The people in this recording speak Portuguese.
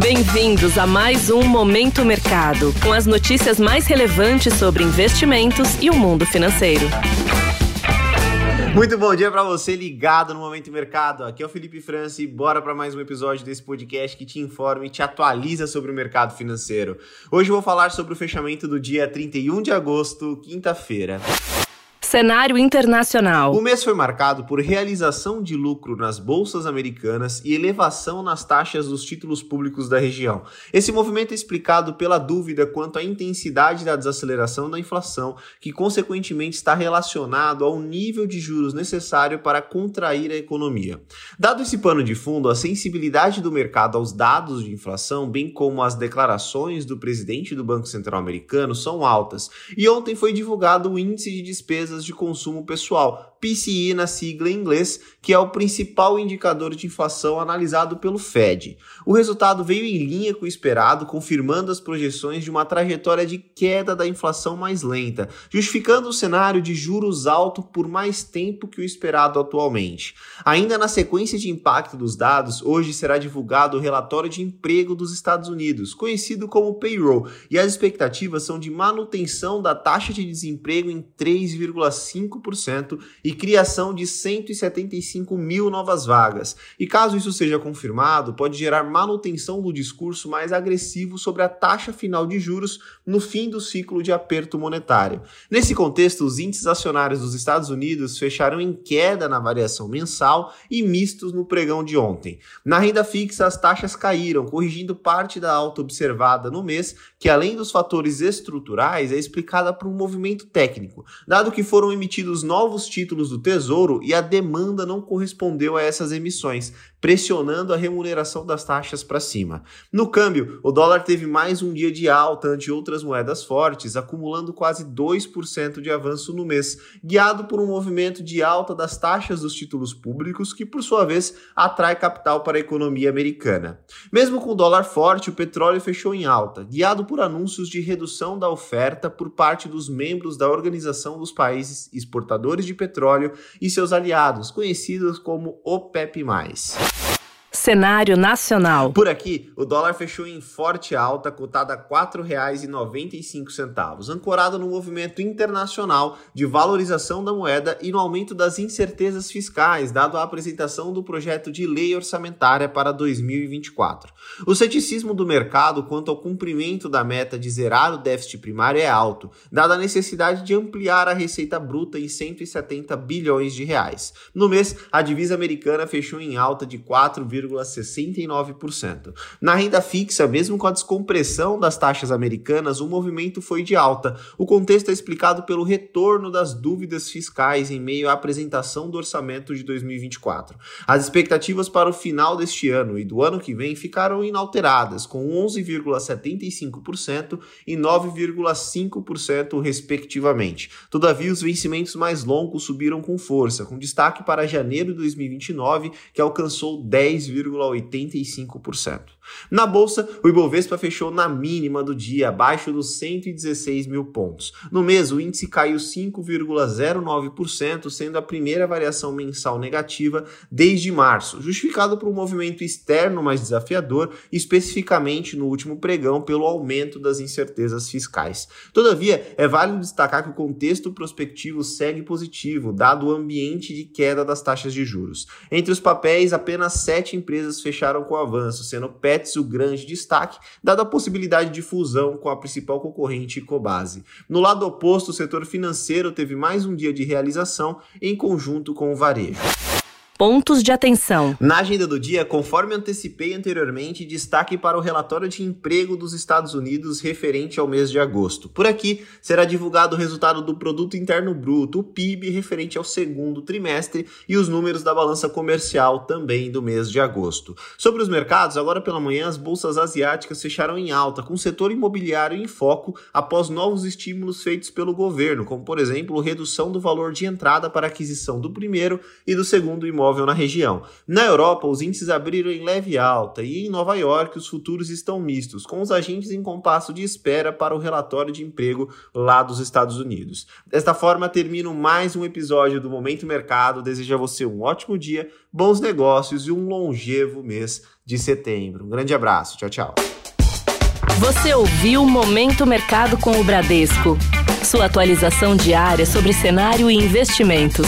Bem-vindos a mais um Momento Mercado, com as notícias mais relevantes sobre investimentos e o mundo financeiro. Muito bom dia para você ligado no Momento Mercado. Aqui é o Felipe França e bora para mais um episódio desse podcast que te informa e te atualiza sobre o mercado financeiro. Hoje eu vou falar sobre o fechamento do dia 31 de agosto, quinta-feira. Cenário internacional. O mês foi marcado por realização de lucro nas bolsas americanas e elevação nas taxas dos títulos públicos da região. Esse movimento é explicado pela dúvida quanto à intensidade da desaceleração da inflação, que consequentemente está relacionado ao nível de juros necessário para contrair a economia. Dado esse pano de fundo, a sensibilidade do mercado aos dados de inflação, bem como as declarações do presidente do Banco Central americano, são altas. E ontem foi divulgado o índice de despesas de consumo pessoal, PCE na sigla em inglês, que é o principal indicador de inflação analisado pelo Fed. O resultado veio em linha com o esperado, confirmando as projeções de uma trajetória de queda da inflação mais lenta, justificando o cenário de juros altos por mais tempo que o esperado atualmente. Ainda na sequência de impacto dos dados, hoje será divulgado o relatório de emprego dos Estados Unidos, conhecido como payroll, e as expectativas são de manutenção da taxa de desemprego em 3,5% e e criação de 175 mil novas vagas. E caso isso seja confirmado, pode gerar manutenção do discurso mais agressivo sobre a taxa final de juros no fim do ciclo de aperto monetário. Nesse contexto, os índices acionários dos Estados Unidos fecharam em queda na variação mensal e mistos no pregão de ontem. Na renda fixa, as taxas caíram, corrigindo parte da alta observada no mês, que além dos fatores estruturais, é explicada por um movimento técnico, dado que foram emitidos novos títulos títulos do Tesouro e a demanda não correspondeu a essas emissões, pressionando a remuneração das taxas para cima. No câmbio, o dólar teve mais um dia de alta ante outras moedas fortes, acumulando quase 2% de avanço no mês, guiado por um movimento de alta das taxas dos títulos públicos, que por sua vez atrai capital para a economia americana. Mesmo com o dólar forte, o petróleo fechou em alta, guiado por anúncios de redução da oferta por parte dos membros da Organização dos Países Exportadores de Petróleo e seus aliados, conhecidos como OPEP+. Cenário nacional. Por aqui, o dólar fechou em forte alta, cotada a R$ 4,95, ancorado no movimento internacional de valorização da moeda e no aumento das incertezas fiscais, dado a apresentação do projeto de lei orçamentária para 2024. O ceticismo do mercado quanto ao cumprimento da meta de zerar o déficit primário é alto, dada a necessidade de ampliar a receita bruta em 170 bilhões de reais. No mês, a divisa americana fechou em alta de 4, 0,69%. Na renda fixa, mesmo com a descompressão das taxas americanas, o movimento foi de alta. O contexto é explicado pelo retorno das dúvidas fiscais em meio à apresentação do orçamento de 2024. As expectativas para o final deste ano e do ano que vem ficaram inalteradas, com 11,75% e 9,5% respectivamente. Todavia, os vencimentos mais longos subiram com força, com destaque para janeiro de 2029, que alcançou 10, 2,85%. Na bolsa, o Ibovespa fechou na mínima do dia, abaixo dos 116 mil pontos. No mês, o índice caiu 5,09%, sendo a primeira variação mensal negativa desde março, justificado por um movimento externo mais desafiador, especificamente no último pregão pelo aumento das incertezas fiscais. Todavia, é válido destacar que o contexto prospectivo segue positivo, dado o ambiente de queda das taxas de juros. Entre os papéis, apenas sete empresas fecharam com avanço, sendo Pets o grande destaque, dada a possibilidade de fusão com a principal concorrente Cobase. No lado oposto, o setor financeiro teve mais um dia de realização em conjunto com o varejo. Pontos de atenção. Na agenda do dia, conforme antecipei anteriormente, destaque para o relatório de emprego dos Estados Unidos referente ao mês de agosto. Por aqui, será divulgado o resultado do Produto Interno Bruto, o PIB, referente ao segundo trimestre, e os números da balança comercial também do mês de agosto. Sobre os mercados, agora pela manhã, as bolsas asiáticas fecharam em alta, com o setor imobiliário em foco após novos estímulos feitos pelo governo, como, por exemplo, redução do valor de entrada para aquisição do primeiro e do segundo imóvel imóvel na região. Na Europa, os índices abriram em leve alta e em Nova York os futuros estão mistos, com os agentes em compasso de espera para o relatório de emprego lá dos Estados Unidos. Desta forma, termino mais um episódio do Momento Mercado. Desejo a você um ótimo dia, bons negócios e um longevo mês de setembro. Um grande abraço. Tchau, tchau. Você ouviu Momento Mercado com o Bradesco. Sua atualização diária sobre cenário e investimentos.